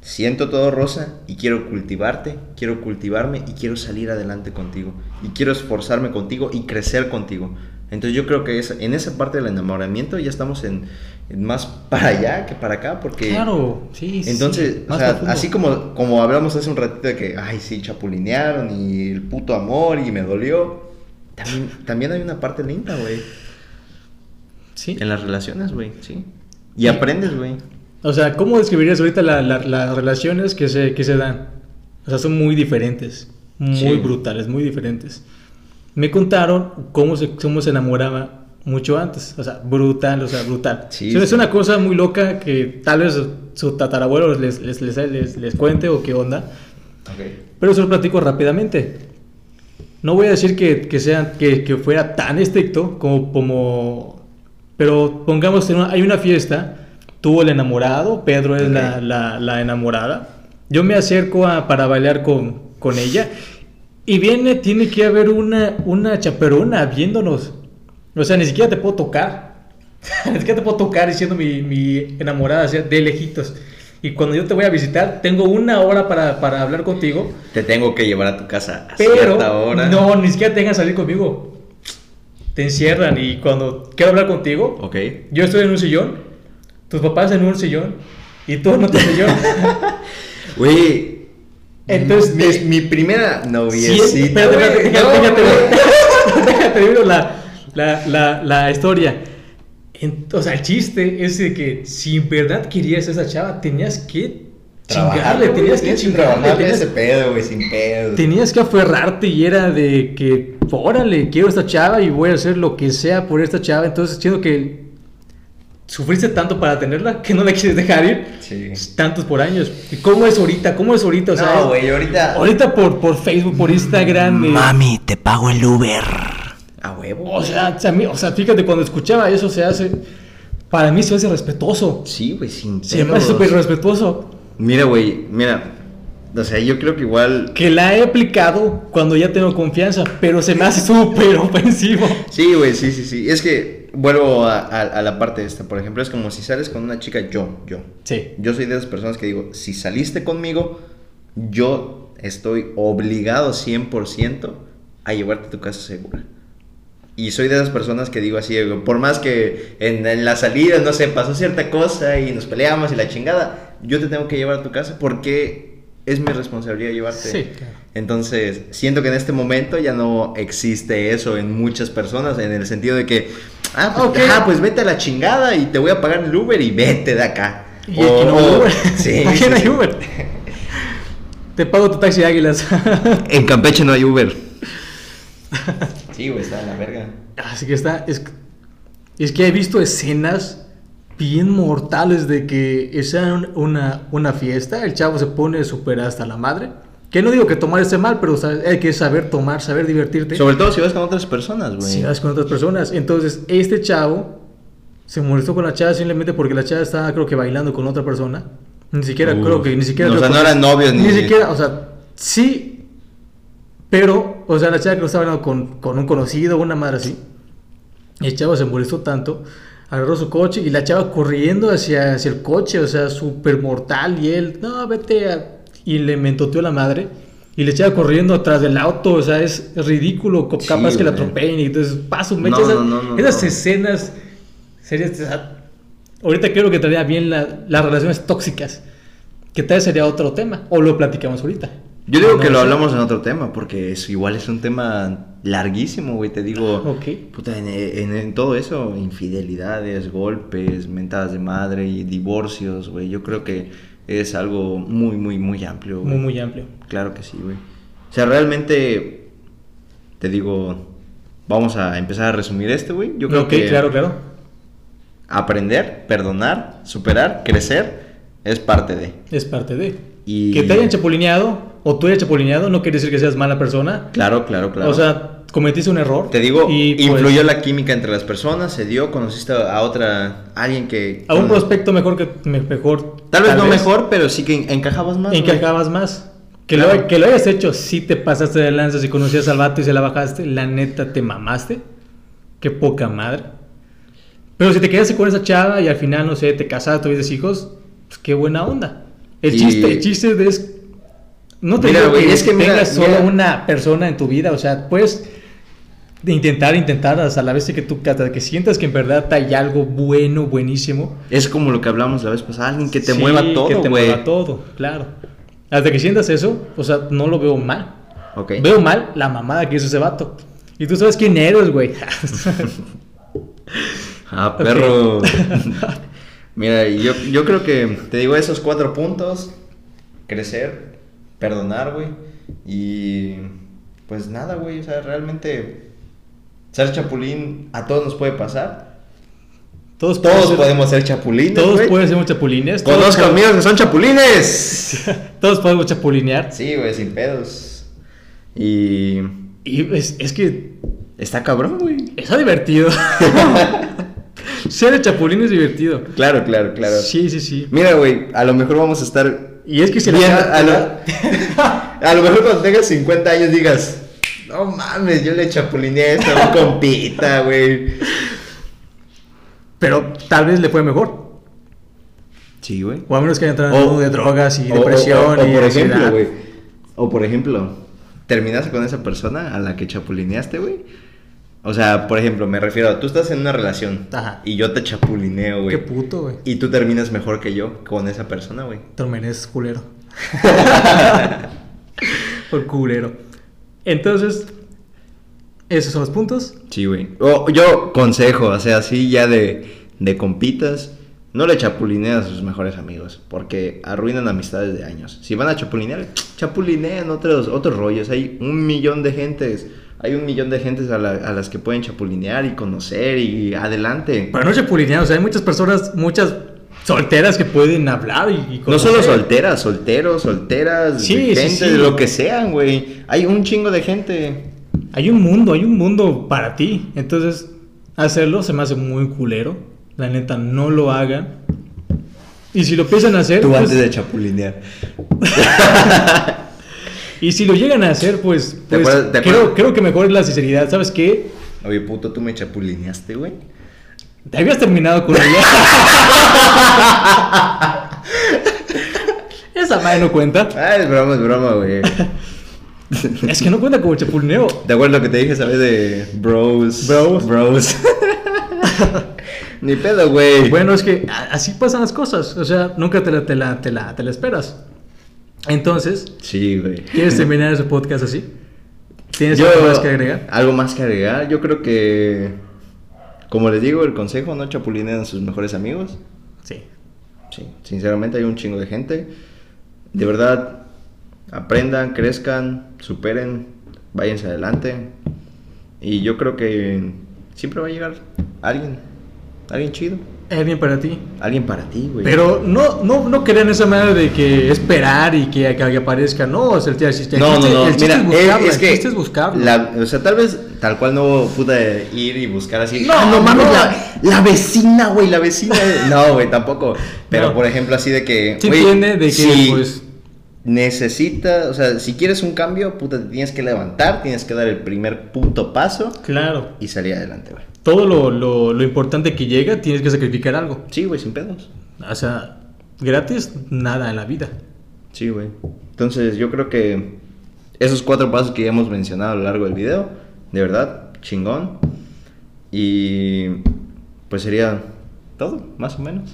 siento todo rosa y quiero cultivarte, quiero cultivarme y quiero salir adelante contigo y quiero esforzarme contigo y crecer contigo. Entonces yo creo que esa- en esa parte del enamoramiento ya estamos en, en más para allá que para acá porque Claro, sí. sí, entonces, sí, o sea, así como, como hablamos hace un ratito de que, ay, sí, chapulinearon y el puto amor y me dolió, también, también hay una parte linda, güey, Sí. en las relaciones, güey, sí. Y aprendes, güey. O sea, ¿cómo describirías ahorita la- la- las relaciones que se, que se dan? O sea, son muy diferentes, muy Sí. brutales, muy diferentes. Me contaron cómo se, cómo se enamoraba mucho antes, o sea, brutal, o sea, brutal. Sí, O sea, Es sí. una cosa muy loca que tal vez su tatarabuelo les, les, les, les, les cuente o qué onda, pero se lo platico rápidamente. no voy a decir que, que, sea, que, que fuera tan estricto como, como pero pongamos, en una- hay una fiesta, tuvo el enamorado, Pedro es la, la, la enamorada, yo me acerco a, para bailar con, con ella y viene, tiene que haber una, una chaperona viéndonos, o sea, ni siquiera te puedo tocar, ni siquiera te puedo tocar diciendo mi, mi enamorada, o sea, de lejitos. Y cuando yo te voy a visitar, tengo una hora para, para hablar contigo. Te tengo que llevar a tu casa a Pero cierta hora. no, ni siquiera te dejan salir conmigo. Te encierran y cuando quiero hablar contigo, Ok. yo estoy en un sillón, tus papás en un sillón y tú en otro sillón. Güey. Entonces, mi, te- mi primera Sí, noviecita. espérate, güey. espérate, No, déjate, déjate, la, la, la, la historia. En- o sea, el chiste es de que si en verdad querías a esa chava, tenías que chingarle, tenías que chingarle, tenías, ese pedo, güey, sin pedo. tenías que aferrarte y era de que, órale, quiero esta chava y voy a hacer lo que sea por esta chava. Entonces, siento que sufriste tanto para tenerla que no la quieres dejar ir. Sí. Tantos por años. ¿Y cómo es ahorita? ¿Cómo es ahorita? O sea, no, güey, ahorita. ahorita por, por Facebook, por Instagram. eh, Mami, te pago el Uber. A huevo. O sea, a mí- o sea, fíjate, cuando escuchaba eso se hace. Para mí se hace respetuoso. Sí, güey, sin Se me hace súper respetuoso. Mira, güey, mira. O sea, yo creo que igual. Que la he aplicado cuando ya tengo confianza, pero se me hace súper ofensivo. Sí, güey, sí, sí, sí. Es que vuelvo a, a- a la parte esta. Por ejemplo, es como si sales con una chica, yo, yo. Sí. Yo soy de esas personas que digo, si saliste conmigo, yo estoy obligado 100% a llevarte a tu casa segura. Y soy de esas personas que digo así, por más que en, en la salida, no sé, pasó cierta cosa y nos peleamos y la chingada, yo te tengo que llevar a tu casa porque es mi responsabilidad llevarte. Sí, claro. Entonces, siento que en este momento ya no existe eso en muchas personas, en el sentido de que, ah, pues, Ok. ajá, pues vete a la chingada y te voy a pagar el Uber y vete de acá. Y aquí no hay O- Uber. Sí, Aquí no hay. Uber. Te pago tu taxi águilas. En Campeche no hay Uber. sí, güey, está en la verga. Así que está. Es, es que he visto escenas bien mortales de que es una, una fiesta, el chavo se pone súper hasta la madre. Que no digo que tomar esté mal, pero o sea, hay que saber tomar, saber divertirte. Sobre todo si vas con otras personas, güey. si vas con otras personas. Entonces, este chavo se molestó con la chava simplemente porque la chava estaba, creo que, bailando con otra persona. Ni siquiera, Uf. creo que, ni siquiera. O creo sea, no eran novios ni- Ni siquiera, o sea, sí, pero, o sea, la chava que estaba hablando con, con un conocido, una madre así. Y el chavo se molestó tanto, agarró su coche y la chava corriendo hacia, hacia el coche, o sea, súper mortal. Y él, no, vete a... Y le mentoteó la madre. Y le echaba corriendo atrás del auto, o sea, es ridículo, Sí, capaz que la atropellen y entonces paso, me No, echa esas, no, no, esas escenas serias. o sea, ahorita creo que traería bien la- las relaciones tóxicas, que tal vez sería otro tema, o lo platicamos ahorita. Yo digo que lo hablamos en otro tema, porque es, igual es un tema larguísimo, güey. Te digo, Ok. puta, en, en- en todo eso, infidelidades, golpes, mentadas de madre y divorcios, güey. Yo creo que es algo muy, muy, muy amplio, güey. Muy, muy amplio. Claro que sí, güey. O sea, realmente, te digo, vamos a empezar a resumir esto, güey. Yo creo ok, que claro, claro. aprender, perdonar, superar, crecer, es parte de. Es parte de. Y- Que te hayan chapulineado o tú hayas chapulineado no quiere decir que seas mala persona. Claro, claro, claro. O sea, cometiste un error. Te digo, y, pues, influyó la química entre las personas, se dio, conociste a otra, alguien que... A un prospecto mejor que me- mejor. Tal vez no mejor, pero sí que en- encajabas más. Encajabas más. Que, Claro. lo, que lo hayas hecho, si te pasaste de lanza, si conocías al vato y se la bajaste, la neta te mamaste. Qué poca madre. Pero si te quedaste con esa chava y al final, no sé, te casaste, tuviste hijos, pues qué buena onda. El Y- chiste, el chiste de es. No te Mira, digo güey, que es que mira, tengas solo una persona en tu vida, o sea, puedes de intentar, intentar hasta la vez que tú, hasta que sientas que en verdad hay algo bueno, buenísimo. Es como lo que hablamos la vez pasada, alguien que te Sí, mueva que todo, te güey. mueva todo, claro. Hasta que sientas eso, o sea, no lo veo mal. Veo mal la mamada que hizo ese vato. Y tú sabes quién eres, güey. Ah, perro. Mira, yo, yo creo que, te digo, esos cuatro puntos, crecer, perdonar, güey, y pues nada, güey, o sea, realmente ser chapulín a todos nos puede pasar. Todos, Todos ser- podemos ser chapulines, Todos güey. pueden ser chapulines. Todos, Conozco amigos que son chapulines. todos podemos chapulinear. Sí, güey, sin pedos. Y Y es, es que Está cabrón, güey. está divertido. Ser el chapulín es divertido. Claro, claro, claro. Sí, sí, sí. Mira, güey, a lo mejor vamos a estar Y es que si bien, la... a, lo, a lo mejor cuando tengas 50 años digas, no mames, yo le chapulineé a esta un compita, güey. Pero tal vez le fue mejor. Sí, güey. O a menos que haya entrado en O- el mundo de drogas y O- depresión o, o y por ansiedad. ejemplo, güey. O por ejemplo, terminaste con esa persona a la que chapulineaste, güey. O sea, por ejemplo, me refiero a tú estás en una relación Ajá. y yo te chapulineo, Qué güey. puto, güey. Y tú terminas mejor que yo con esa persona, güey. También es culero. Por culero. Entonces, esos son los puntos. Sí, güey. O yo consejo, o sea, así ya de, de compitas, no le chapulinean a sus mejores amigos, porque arruinan amistades de años. Si van a chapulinear, chapulinean otros, otros rollos. Hay un millón de gentes, hay un millón de gentes a, la- a las que pueden chapulinear y conocer y adelante. Pero no chapulinear, o sea, hay muchas personas, muchas solteras que pueden hablar y, y No solo solteras, solteros, solteras, Sí, gente, sí. de lo que sean, güey. Hay un chingo de gente. Hay un mundo, hay un mundo para ti. Entonces, hacerlo se me hace muy culero. La neta, no lo hagan. Y si lo piensan hacer, Tú pues- antes de chapulinear. y si lo llegan a hacer, pues, ¿Te pues, acuerdas- te creo, acuerdas? creo que mejor es la sinceridad. ¿Sabes qué? Oye, puto, tú me chapulineaste, güey. Te habías terminado con ella. Esa madre no cuenta. Ah, es broma, es broma, güey. Es que no cuenta como chapulineo. ¿Te acuerdas lo que te dije, sabes? De bros. Bros. Bros. Ni pedo, güey. Bueno, es que así pasan las cosas. O sea, nunca te la, te la, te la, te la esperas. Entonces, Sí, güey. ¿quieres terminar ese podcast así? ¿Tienes Yo- algo más que agregar? Algo más que agregar. Yo creo que. Como les digo, el consejo: no chapulineen a sus mejores amigos. Sí. Sí, sinceramente hay un chingo de gente. De verdad, aprendan, crezcan, superen, váyanse adelante. Y yo creo que siempre va a llegar alguien, alguien chido, bien para ti. alguien para ti, güey. Pero no, no, no crean esa manera de que esperar y que, que aparezca. No, el, el chiste, No, no, no, el chiste mira, es buscarla, es, que el chiste es buscarlo. la- o sea, tal vez tal cual no pude ir y buscar así. No, "Ah, no mames, no. la, la vecina, güey, la vecina. No, güey, tampoco. Pero No. por ejemplo, así de que. Sí güey, entiende de que, si pues... necesitas, o sea, si quieres un cambio, puta, te tienes que levantar, tienes que dar el primer punto paso Claro. y salir adelante, güey. Todo lo, lo, lo importante que llega, tienes que sacrificar algo. Sí, güey, sin pedos. O sea, gratis, nada en la vida. Sí, güey. Entonces, yo creo que esos cuatro pasos que ya hemos mencionado a lo largo del video, de verdad, chingón. Y pues sería todo, más o menos.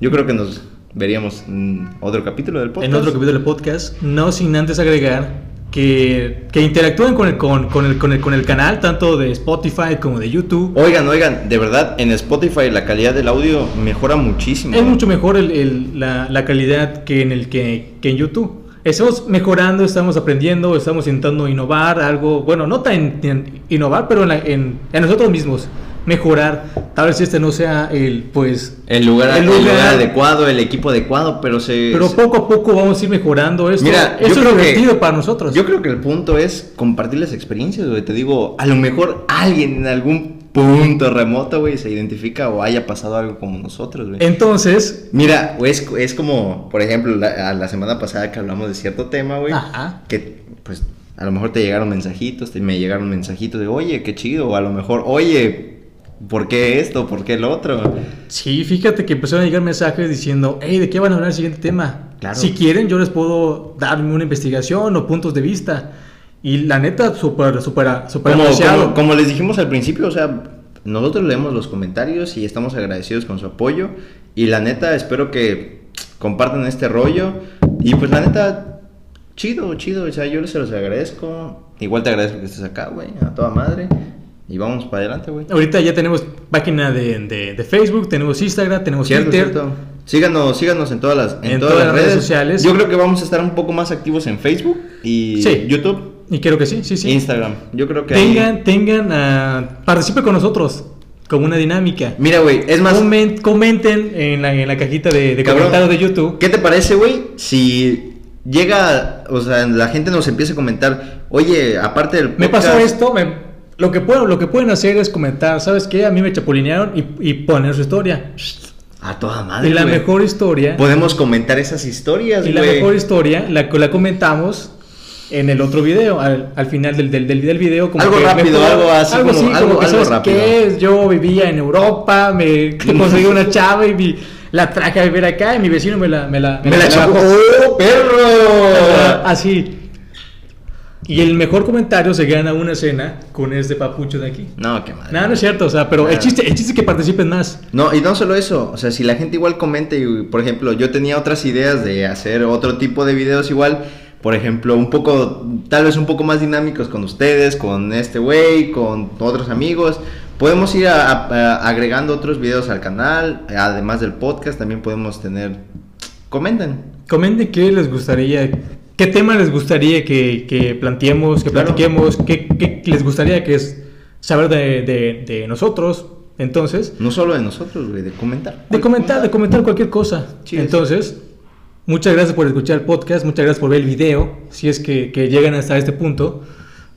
Yo creo que nos veríamos en otro capítulo del podcast. En otro capítulo del podcast, no sin antes agregar que, que interactúen con el, con, con el, con, el, con el canal, tanto de Spotify como de YouTube. Oigan, oigan, de verdad, en Spotify la calidad del audio mejora muchísimo. Es mucho mejor el- el- la, la calidad que en, el, que, que en YouTube. Estamos mejorando, estamos aprendiendo, estamos intentando innovar algo, bueno, no tan tan innovar, pero en, la- en- en nosotros mismos, mejorar. Tal vez este no sea el, pues, El lugar, El el lugar adecuado, el equipo adecuado, pero se... pero poco a poco vamos a ir mejorando esto. Mira, Eso es que- divertido para nosotros. Yo creo que el punto es compartir las experiencias, güey. Te digo, a lo mejor alguien en algún punto remoto, güey, se identifica o haya pasado algo como nosotros, güey. Entonces, Mira, es, es como, por ejemplo, la, a la semana pasada que hablamos de cierto tema, güey. Ajá. Que, pues, a lo mejor te llegaron mensajitos, te, me llegaron mensajitos de, oye, qué chido. O a lo mejor, oye, ¿por qué esto? ¿Por qué el otro? Sí, fíjate que empezaron a llegar mensajes diciendo, hey, ¿de qué van a hablar el siguiente tema? Claro. Si quieren, yo les puedo dar una investigación o puntos de vista. Y la neta, súper, súper, súper Como, como, como les dijimos al principio, o sea, nosotros leemos los comentarios y estamos agradecidos con su apoyo. Y la neta, espero que compartan este rollo. Y pues la neta, chido, chido. O sea, yo se los agradezco. Igual te agradezco que estés acá, güey, a toda madre. Y vamos para adelante, güey. Ahorita ya tenemos página de, de- de Facebook, tenemos Instagram, tenemos Cierto, Twitter. cierto. Síganos, síganos en todas las, en En todas todas las redes redes sociales. Yo creo que vamos a estar un poco más activos en Facebook y Sí. YouTube, Y creo que sí, sí, sí. Instagram. Yo creo que ahí- Tengan, tengan, ah, participe con nosotros como una dinámica. Mira, güey, es más, Comen- comenten en la, en la cajita de, de Cabrón. comentarios de YouTube. ¿Qué te parece, güey? Si llega, o sea, la gente nos empieza a comentar, Oye, aparte del Me pasó esto, me- lo, que puedo, lo que pueden hacer es comentar, ¿sabes qué? A mí me chapulinearon y, y poner su historia. A toda madre. y la güey. mejor historia, Podemos comentar esas historias, y la mejor historia la, la comentamos en el otro video, al, al final del, del, del, video. Como Algo que rápido, algo así como- así, algo- que, algo ¿sabes rápido. qué? Yo vivía en Europa, me conseguí una chava y vi- la traje a vivir acá y mi vecino me la... Me la, Me la chapó. bajó. ¡Oh, perro! Así. Y el mejor comentario se gana una cena con este papucho de aquí. No, qué madre. No, no es cierto, o sea, pero el chiste, el chiste es que participen más. No, y no solo eso, o sea, si la gente igual comenta y, por ejemplo, yo tenía otras ideas de hacer otro tipo de videos igual, por ejemplo, un poco, tal vez un poco más dinámicos con ustedes, con este güey, con otros amigos, podemos ir a- a- a- agregando otros videos al canal, además del podcast, también podemos tener, comenten. Comenten qué les gustaría, qué tema les gustaría que, que planteemos, que Claro. platiquemos, qué, qué les gustaría que es saber de, de- de nosotros. Entonces, No solo de nosotros, güey, de comentar. de comentar, de comentar cualquier cosa. Sí, es. Entonces, muchas gracias por escuchar el podcast, muchas gracias por ver el video. Si es que, que llegan hasta este punto,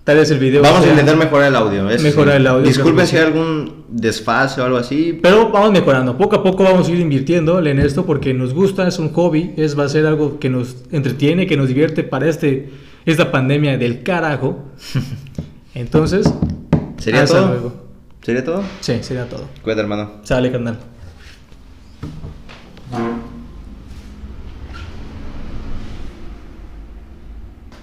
tal vez el video. Vamos a intentar mejorar el audio. eso Mejorar el audio, que si hay algún desfase o algo así. Pero vamos mejorando, poco a poco vamos a ir invirtiendo en esto porque nos gusta, es un hobby, es, va a ser algo que nos entretiene, que nos divierte para este, esta pandemia del carajo. Entonces, ¿Sería hasta todo? luego. ¿Sería todo? Sí, sería todo. Cuídate, hermano. Sale, carnal.